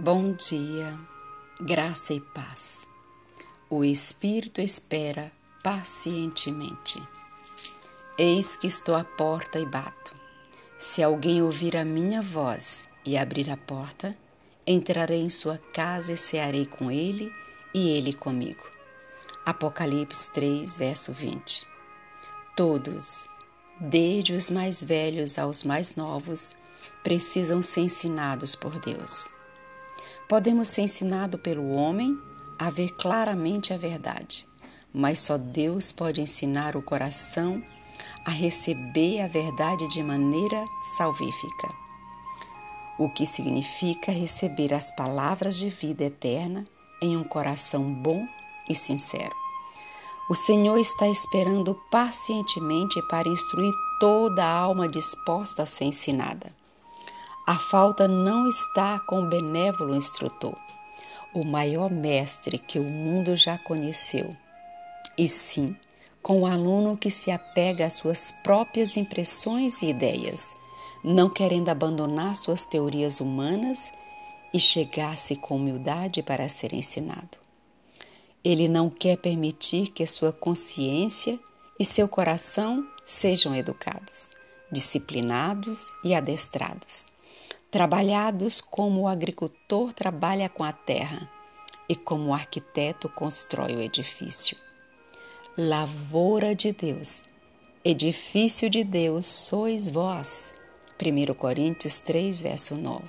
Bom dia, graça e paz. O Espírito espera pacientemente. Eis que estou à porta e bato. Se alguém ouvir a minha voz e abrir a porta, entrarei em sua casa e cearei com ele e ele comigo. Apocalipse 3, verso 20. Todos, desde os mais velhos aos mais novos, precisam ser ensinados por Deus. Podemos ser ensinados pelo homem a ver claramente a verdade, mas só Deus pode ensinar o coração a receber a verdade de maneira salvífica. O que significa receber as palavras de vida eterna em um coração bom e sincero. O Senhor está esperando pacientemente para instruir toda a alma disposta a ser ensinada. A falta não está com o benévolo instrutor, o maior mestre que o mundo já conheceu, e sim com o aluno que se apega às suas próprias impressões e ideias, não querendo abandonar suas teorias humanas e chegar-se com humildade para ser ensinado. Ele não quer permitir que sua consciência e seu coração sejam educados, disciplinados e adestrados trabalhados como o agricultor trabalha com a terra e como o arquiteto constrói o edifício. Lavoura de Deus, edifício de Deus sois vós. 1 Coríntios 3, verso 9.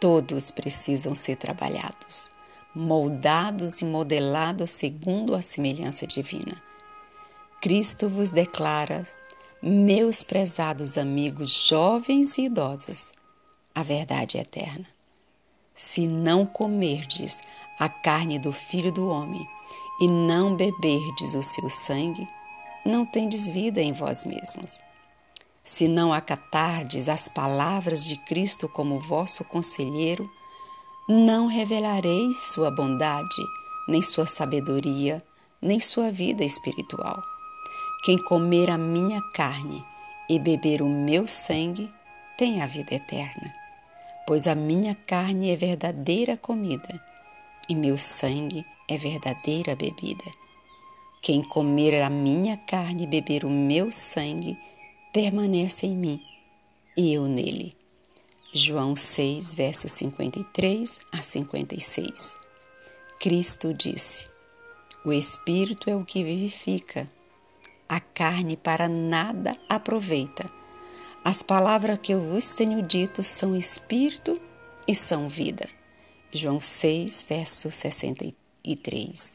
Todos precisam ser trabalhados, moldados e modelados segundo a semelhança divina. Cristo vos declara meus prezados amigos jovens e idosos, a verdade é eterna. Se não comerdes a carne do Filho do Homem e não beberdes o seu sangue, não tendes vida em vós mesmos. Se não acatardes as palavras de Cristo como vosso conselheiro, não revelareis sua bondade, nem sua sabedoria, nem sua vida espiritual. Quem comer a minha carne e beber o meu sangue tem a vida eterna, pois a minha carne é verdadeira comida e meu sangue é verdadeira bebida. Quem comer a minha carne e beber o meu sangue permanece em mim e eu nele. João 6, versos 53 a 56. Cristo disse: O Espírito é o que vivifica a carne para nada aproveita. As palavras que eu vos tenho dito são espírito e são vida. João 6, verso 63.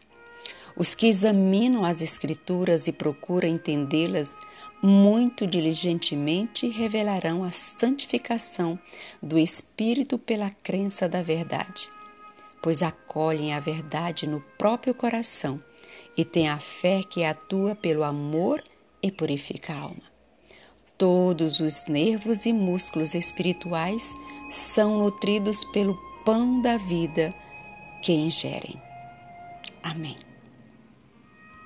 Os que examinam as Escrituras e procuram entendê-las muito diligentemente revelarão a santificação do Espírito pela crença da verdade, pois acolhem a verdade no próprio coração e tem a fé que atua pelo amor e purifica a alma. Todos os nervos e músculos espirituais são nutridos pelo pão da vida que ingerem. Amém.